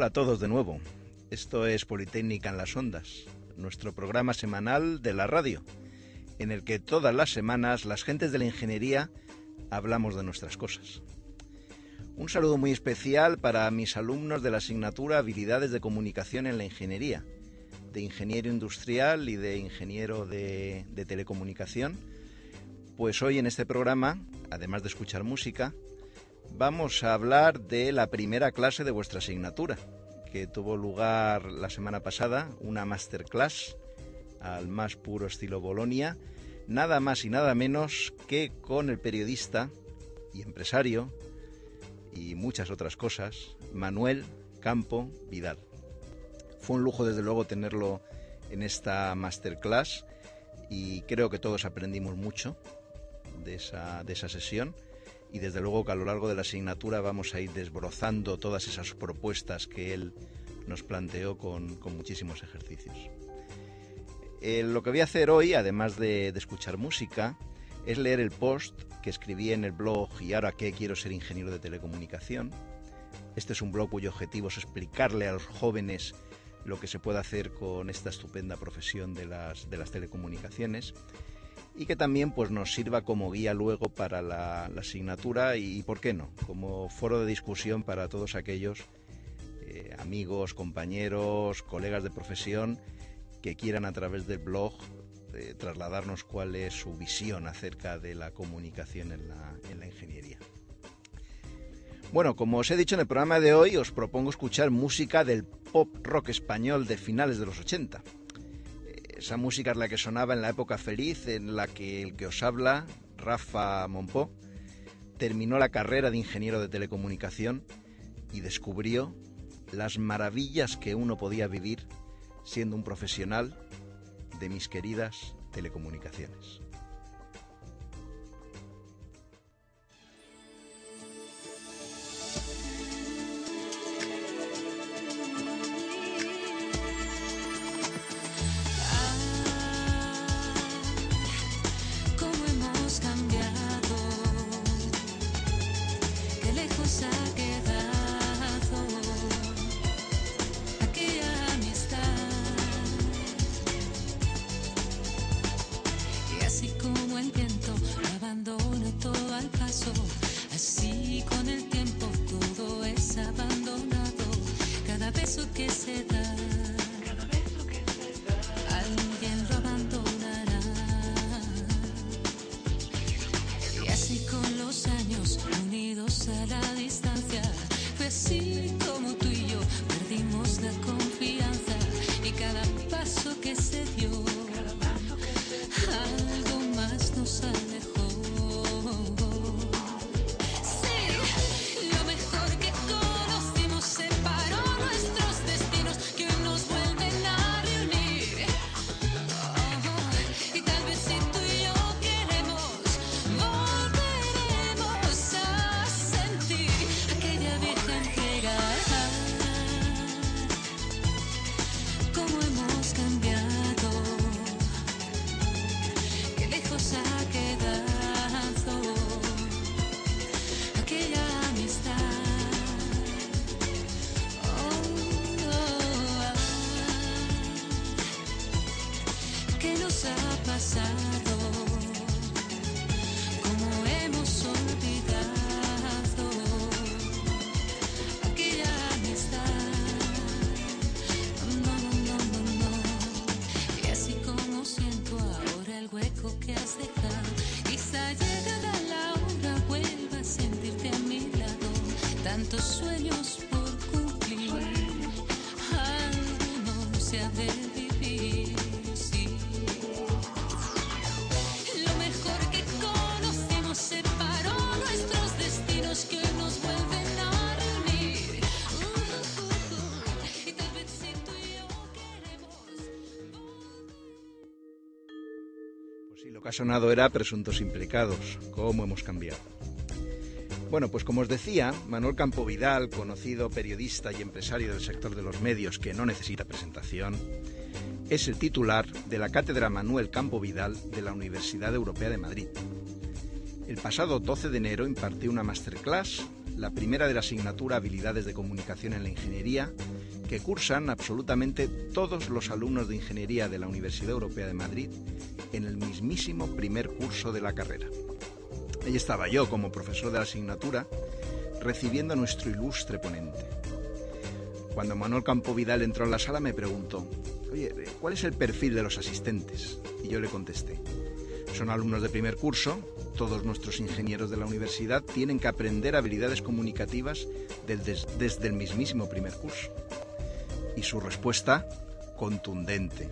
Hola a todos de nuevo. Esto es Politécnica en las Ondas nuestro programa semanal de la radio, en el que todas las semanas las gentes de la ingeniería hablamos de nuestras cosas. Un saludo muy especial para mis alumnos de la asignatura Habilidades de Comunicación en la Ingeniería, de Ingeniero Industrial y de Ingeniero de, de Telecomunicación, pues hoy en este programa, además de escuchar música, vamos a hablar de la primera clase de vuestra asignatura, que tuvo lugar la semana pasada, una masterclass al más puro estilo Bolonia, nada más y nada menos que con el periodista y empresario y muchas otras cosas, Manuel Campo Vidal. Fue un lujo desde luego tenerlo en esta masterclass y creo que todos aprendimos mucho de esa, de esa sesión y desde luego que a lo largo de la asignatura vamos a ir desbrozando todas esas propuestas que él nos planteó con, muchísimos ejercicios. Eh, lo que voy a hacer hoy, además de, escuchar música, es leer el post que escribí en el blog y ahora que quiero ser ingeniero de telecomunicación. Este es un blog cuyo objetivo es explicarle a los jóvenes lo que se puede hacer con esta estupenda profesión de las, de las telecomunicaciones y que también pues, nos sirva como guía luego para la, asignatura y, ¿por qué no?, como foro de discusión para todos aquellos eh, amigos, compañeros, colegas de profesión que quieran a través del blog eh, trasladarnos cuál es su visión acerca de la comunicación en la, en la ingeniería. Bueno, como os he dicho en el programa de hoy, os propongo escuchar música del pop rock español de finales de los 80 esa música es la que sonaba en la época feliz en la que el que os habla, Rafa Monpó, terminó la carrera de ingeniero de telecomunicación y descubrió las maravillas que uno podía vivir siendo un profesional de mis queridas telecomunicaciones. Sonado era presuntos implicados. ¿Cómo hemos cambiado? Bueno, pues como os decía, Manuel Campo Vidal, conocido periodista y empresario del sector de los medios que no necesita presentación, es el titular de la Cátedra Manuel Campo Vidal de la Universidad Europea de Madrid. El pasado 12 de enero impartió una masterclass, la primera de la asignatura Habilidades de Comunicación en la Ingeniería, que cursan absolutamente todos los alumnos de Ingeniería de la Universidad Europea de Madrid en el mismísimo primer curso de la carrera. Ahí estaba yo como profesor de la asignatura recibiendo a nuestro ilustre ponente. Cuando Manuel Campo Vidal entró en la sala me preguntó, oye, ¿cuál es el perfil de los asistentes? Y yo le contesté, son alumnos de primer curso, todos nuestros ingenieros de la universidad tienen que aprender habilidades comunicativas desde, desde el mismísimo primer curso. Y su respuesta, contundente,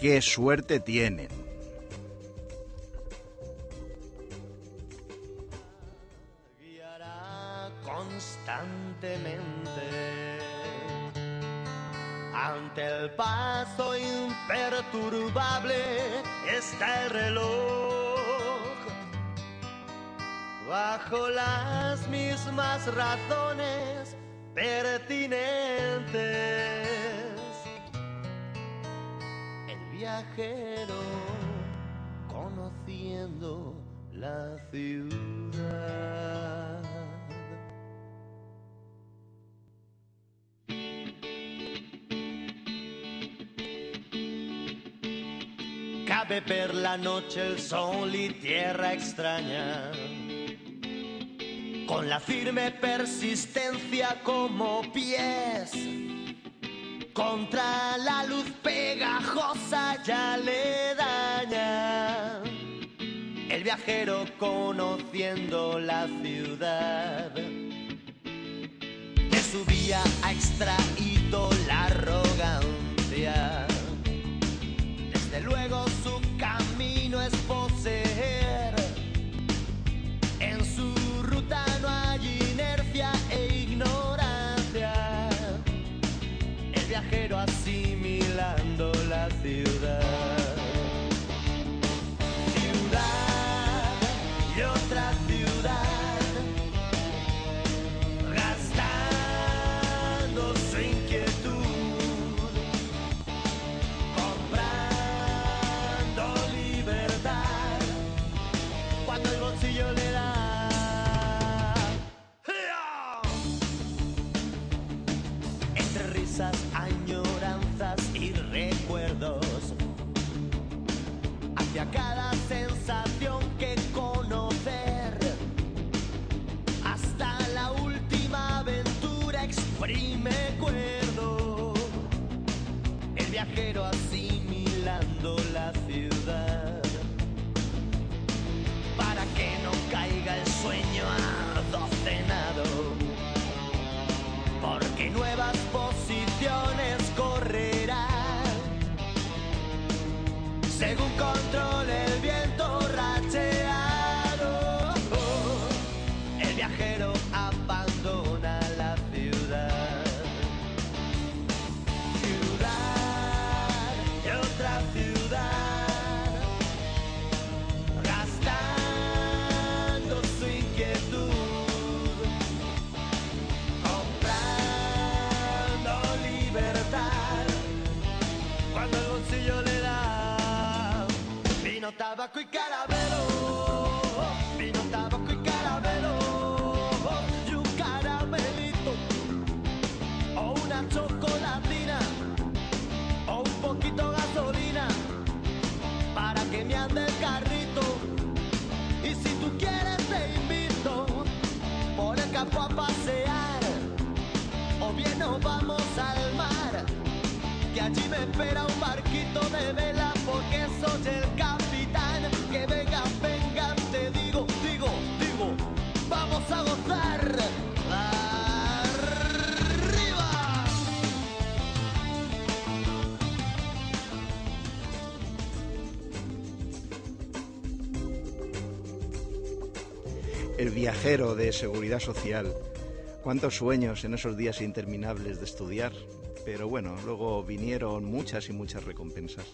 ¡qué suerte tienen! Ante el paso imperturbable está el reloj. Bajo las mismas razones pertinentes. Viajero conociendo la ciudad. Cabe per la noche el sol y tierra extraña, con la firme persistencia como pies. Contra la luz pegajosa ya le daña. El viajero conociendo la ciudad. De su vía ha extraído la arrogancia. Entre risas, su El viajero de seguridad social. Cuántos sueños en esos días interminables de estudiar. Pero bueno, luego vinieron muchas y muchas recompensas.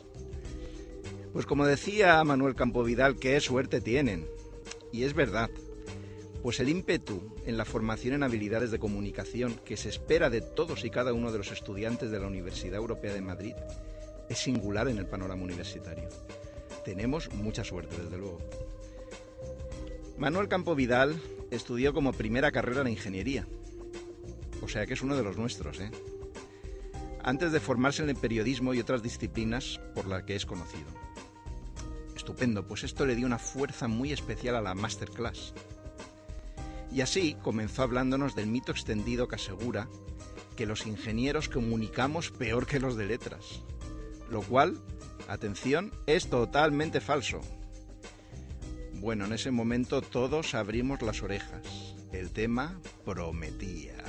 Pues como decía Manuel Campovidal, qué suerte tienen. Y es verdad, pues el ímpetu en la formación en habilidades de comunicación que se espera de todos y cada uno de los estudiantes de la Universidad Europea de Madrid es singular en el panorama universitario. Tenemos mucha suerte, desde luego. Manuel Campovidal estudió como primera carrera la ingeniería, o sea que es uno de los nuestros, ¿eh? antes de formarse en el periodismo y otras disciplinas por las que es conocido. Estupendo, pues esto le dio una fuerza muy especial a la masterclass. Y así comenzó hablándonos del mito extendido que asegura que los ingenieros comunicamos peor que los de letras, lo cual, atención, es totalmente falso. Bueno, en ese momento todos abrimos las orejas. El tema prometía.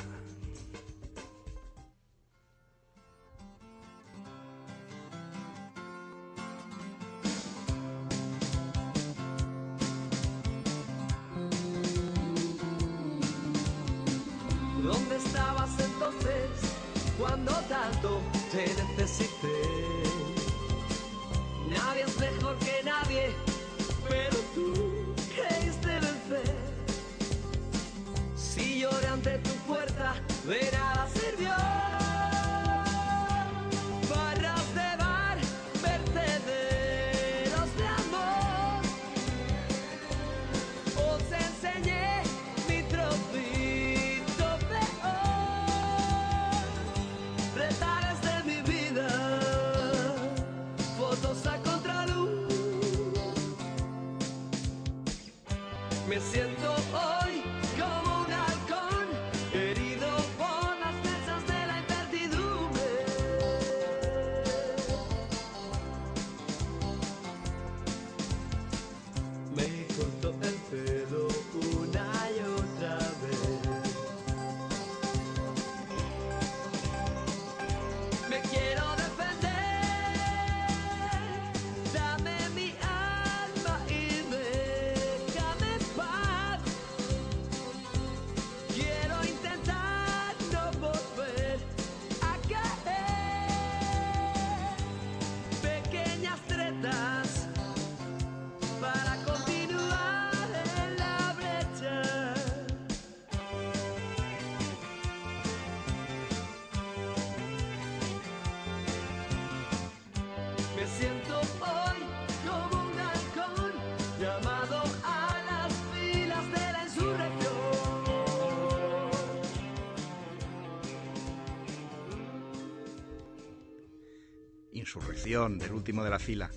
Insurrección del último de la fila.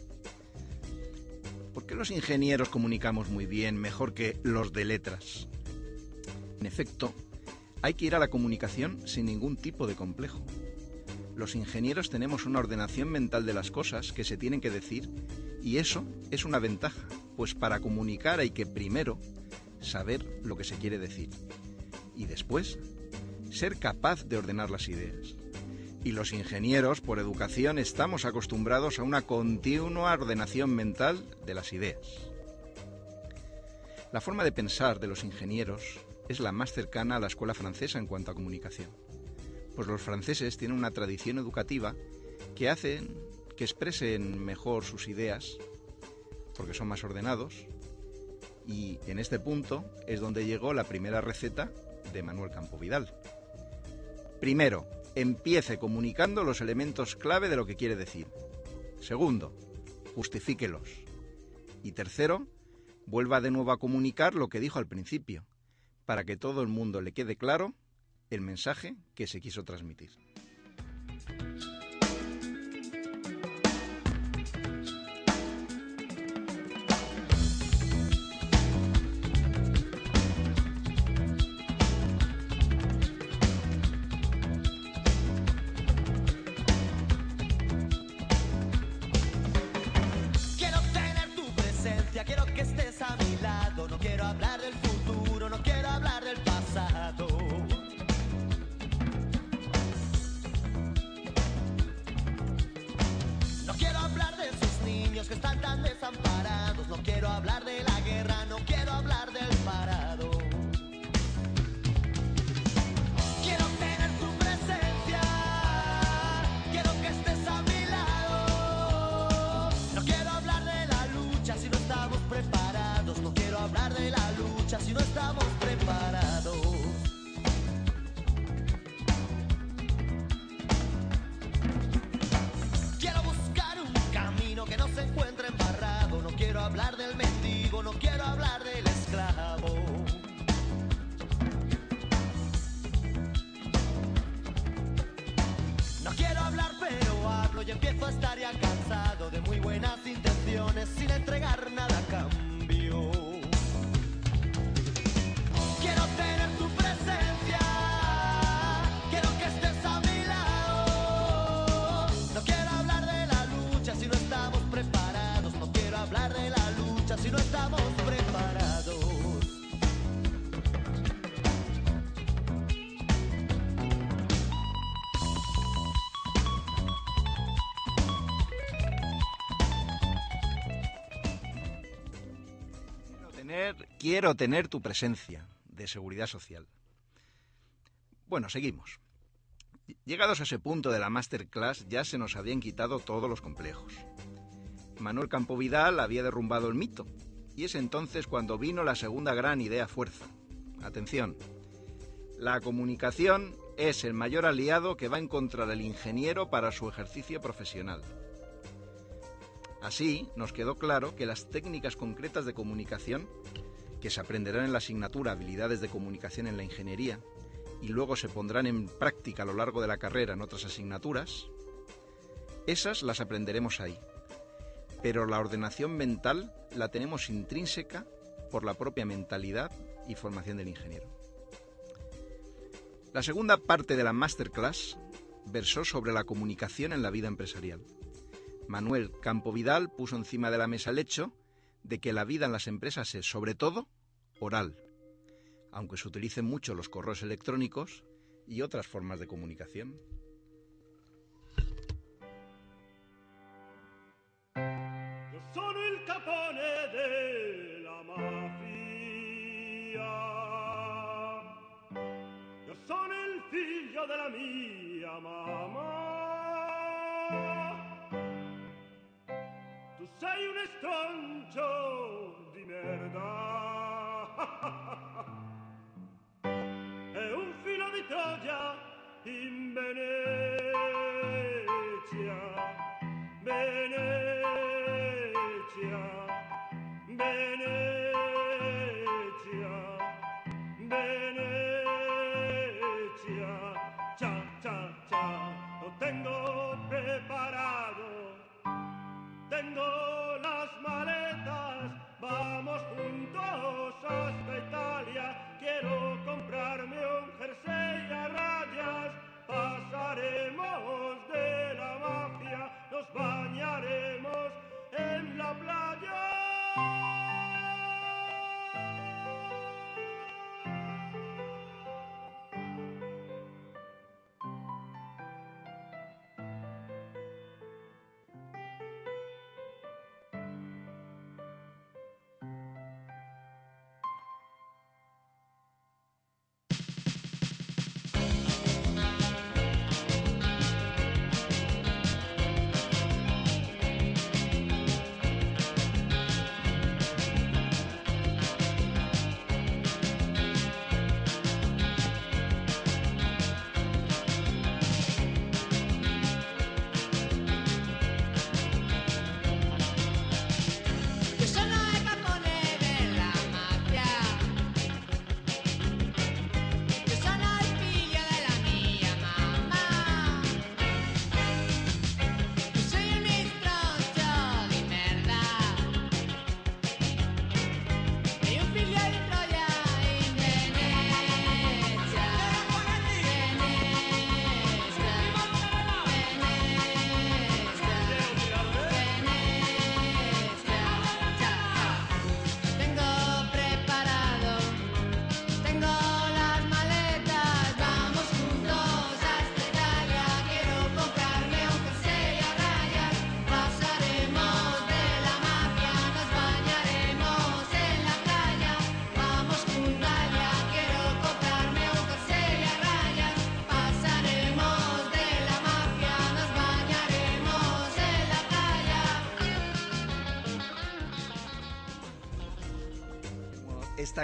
¿Por qué los ingenieros comunicamos muy bien, mejor que los de letras? En efecto, hay que ir a la comunicación sin ningún tipo de complejo. Los ingenieros tenemos una ordenación mental de las cosas que se tienen que decir y eso es una ventaja, pues para comunicar hay que primero saber lo que se quiere decir y después ser capaz de ordenar las ideas. Y los ingenieros, por educación, estamos acostumbrados a una continua ordenación mental de las ideas. La forma de pensar de los ingenieros es la más cercana a la escuela francesa en cuanto a comunicación. Pues los franceses tienen una tradición educativa que hacen que expresen mejor sus ideas, porque son más ordenados, y en este punto es donde llegó la primera receta de Manuel Campovidal. Primero, empiece comunicando los elementos clave de lo que quiere decir. Segundo, justifíquelos. Y tercero, vuelva de nuevo a comunicar lo que dijo al principio, para que todo el mundo le quede claro el mensaje que se quiso transmitir. Quiero tener tu presencia de seguridad social. Bueno, seguimos. Llegados a ese punto de la masterclass ya se nos habían quitado todos los complejos. Manuel Campovidal había derrumbado el mito y es entonces cuando vino la segunda gran idea fuerza. Atención, la comunicación es el mayor aliado que va a encontrar el ingeniero para su ejercicio profesional. Así, nos quedó claro que las técnicas concretas de comunicación, que se aprenderán en la asignatura Habilidades de Comunicación en la Ingeniería, y luego se pondrán en práctica a lo largo de la carrera en otras asignaturas, esas las aprenderemos ahí. Pero la ordenación mental la tenemos intrínseca por la propia mentalidad y formación del ingeniero. La segunda parte de la masterclass versó sobre la comunicación en la vida empresarial. Manuel Campovidal puso encima de la mesa el hecho de que la vida en las empresas es, sobre todo, oral, aunque se utilicen mucho los correos electrónicos y otras formas de comunicación. stroncio di merda. È un filo di Troia in Benevento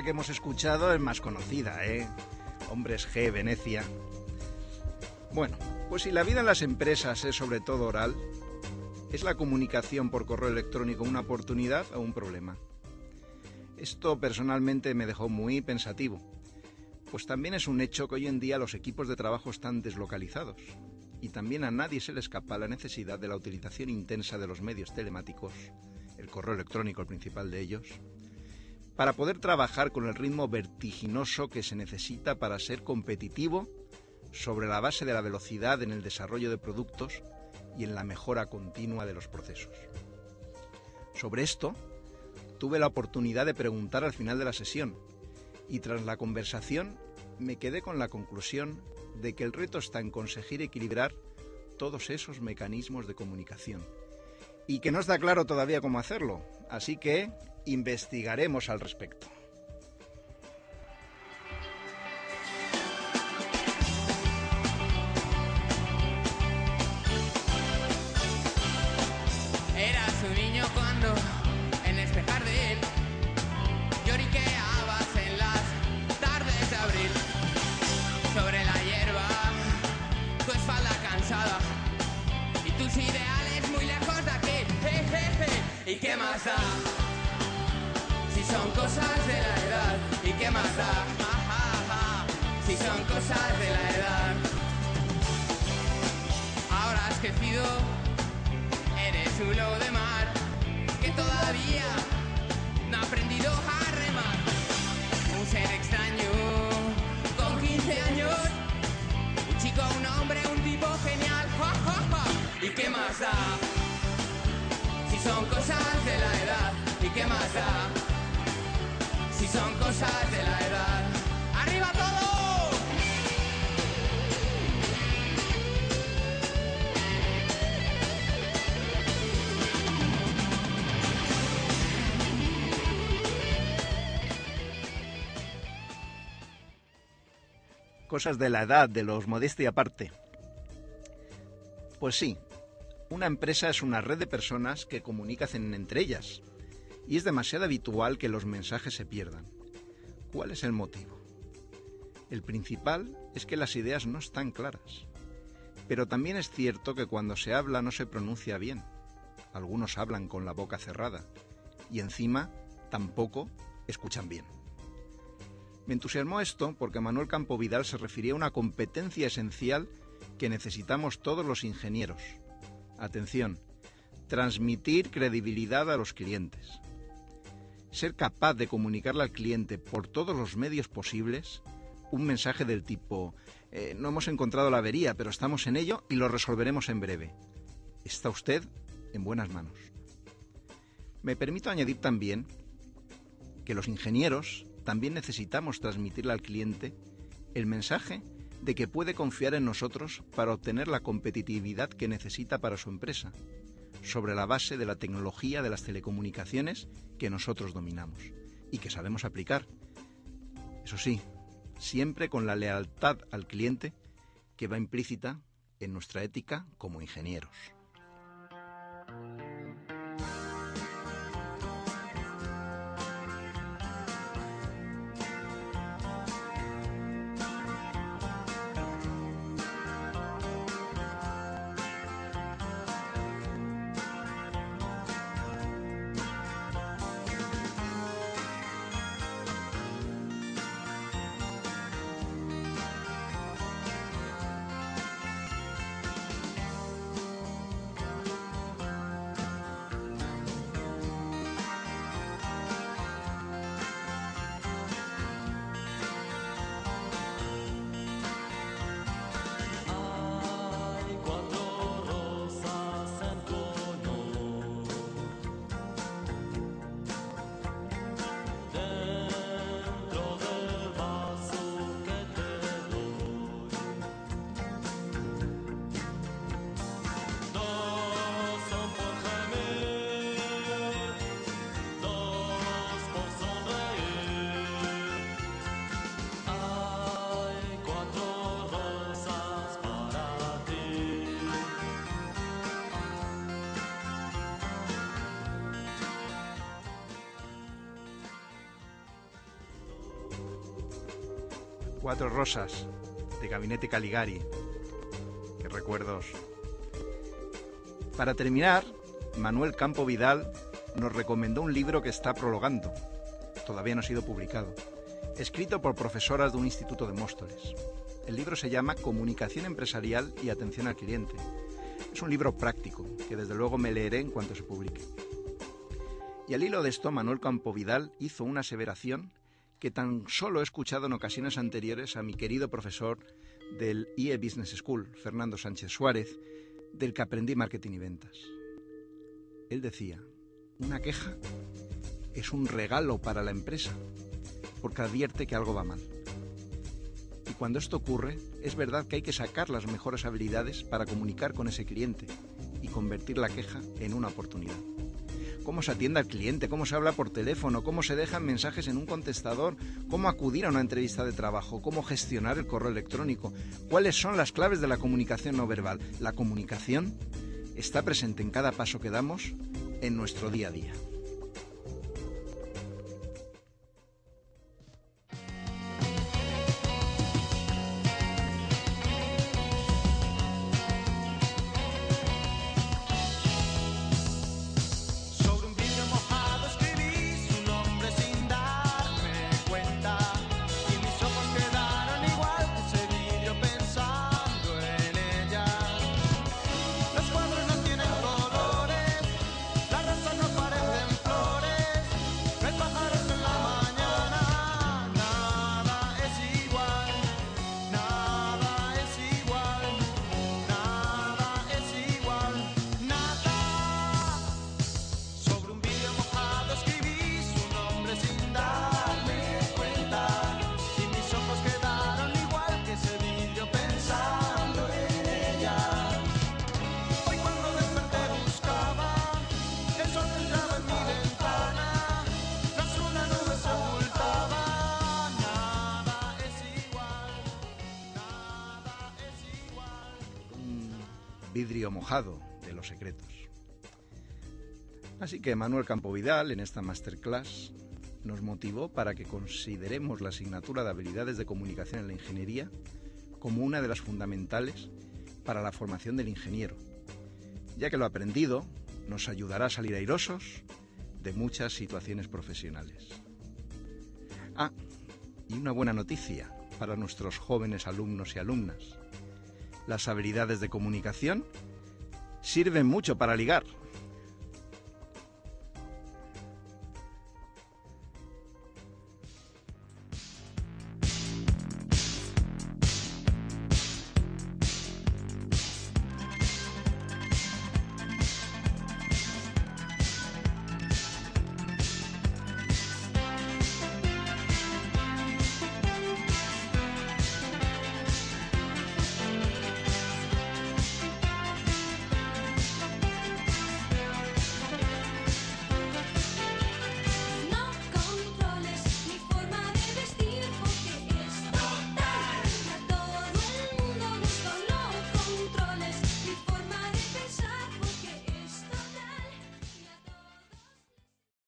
Que hemos escuchado es más conocida, ¿eh? Hombres G, Venecia. Bueno, pues si la vida en las empresas es sobre todo oral, ¿es la comunicación por correo electrónico una oportunidad o un problema? Esto personalmente me dejó muy pensativo, pues también es un hecho que hoy en día los equipos de trabajo están deslocalizados y también a nadie se le escapa la necesidad de la utilización intensa de los medios telemáticos, el correo electrónico el principal de ellos, para poder trabajar con el ritmo vertiginoso que se necesita para ser competitivo sobre la base de la velocidad en el desarrollo de productos y en la mejora continua de los procesos. Sobre esto, tuve la oportunidad de preguntar al final de la sesión y tras la conversación me quedé con la conclusión de que el reto está en conseguir equilibrar todos esos mecanismos de comunicación y que no está claro todavía cómo hacerlo, así que investigaremos al respecto. Eras un niño cuando en este jardín lloriqueabas en las tardes de abril sobre la hierba, tu espalda cansada y tus ideales muy lejos de aquí. Je. ¿Y qué más da? Son cosas de la edad, ¿y qué más da? Si son cosas de la edad. Ahora has crecido Eres un lobo de mar que todavía no ha aprendido a remar. Un ser extraño con 15 años. Un chico, un hombre, un tipo genial. ¿Y qué más da? Si son cosas de la edad. ¿Y qué más da? Son cosas de la edad. ¡Arriba todo! Cosas de la edad, de los modestia aparte. Pues sí, una empresa es una red de personas que comunican entre ellas, y es demasiado habitual que los mensajes se pierdan. ¿Cuál es el motivo? El principal es que las ideas no están claras. Pero también es cierto que cuando se habla no se pronuncia bien. Algunos hablan con la boca cerrada y encima tampoco escuchan bien. Me entusiasmó esto porque Manuel Campo Vidal se refería a una competencia esencial que necesitamos todos los ingenieros. Atención, transmitir credibilidad a los clientes. Ser capaz de comunicarle al cliente por todos los medios posibles un mensaje del tipo, eh, no hemos encontrado la avería, pero estamos en ello y lo resolveremos en breve. Está usted en buenas manos. Me permito añadir también que los ingenieros también necesitamos transmitirle al cliente el mensaje de que puede confiar en nosotros para obtener la competitividad que necesita para su empresa, sobre la base de la tecnología de las telecomunicaciones que nosotros dominamos y que sabemos aplicar. Eso sí, siempre con la lealtad al cliente que va implícita en nuestra ética como ingenieros. Cuatro rosas de Gabinete Caligari. Qué recuerdos. Para terminar, Manuel Campo Vidal nos recomendó un libro que está prologando. todavía no ha sido publicado, escrito por profesoras de un instituto de Móstoles. El libro se llama Comunicación empresarial y atención al cliente. Es un libro práctico que desde luego me leeré en cuanto se publique. Y al hilo de esto, Manuel Campo Vidal hizo una aseveración que tan solo he escuchado en ocasiones anteriores a mi querido profesor del IE Business School, Fernando Sánchez Suárez, del que aprendí marketing y ventas. Él decía, una queja es un regalo para la empresa, porque advierte que algo va mal. Y cuando esto ocurre, es verdad que hay que sacar las mejores habilidades para comunicar con ese cliente y convertir la queja en una oportunidad. Cómo se atiende al cliente, cómo se habla por teléfono, cómo se dejan mensajes en un contestador, cómo acudir a una entrevista de trabajo, cómo gestionar el correo electrónico, cuáles son las claves de la comunicación no verbal. La comunicación está presente en cada paso que damos en nuestro día a día. Vidrio mojado de los secretos. Así que Manuel Campo Vidal, en esta masterclass, nos motivó para que consideremos la asignatura de habilidades de comunicación en la ingeniería como una de las fundamentales para la formación del ingeniero, ya que lo aprendido nos ayudará a salir airosos de muchas situaciones profesionales. Ah, y una buena noticia para nuestros jóvenes alumnos y alumnas las habilidades de comunicación sirven mucho para ligar.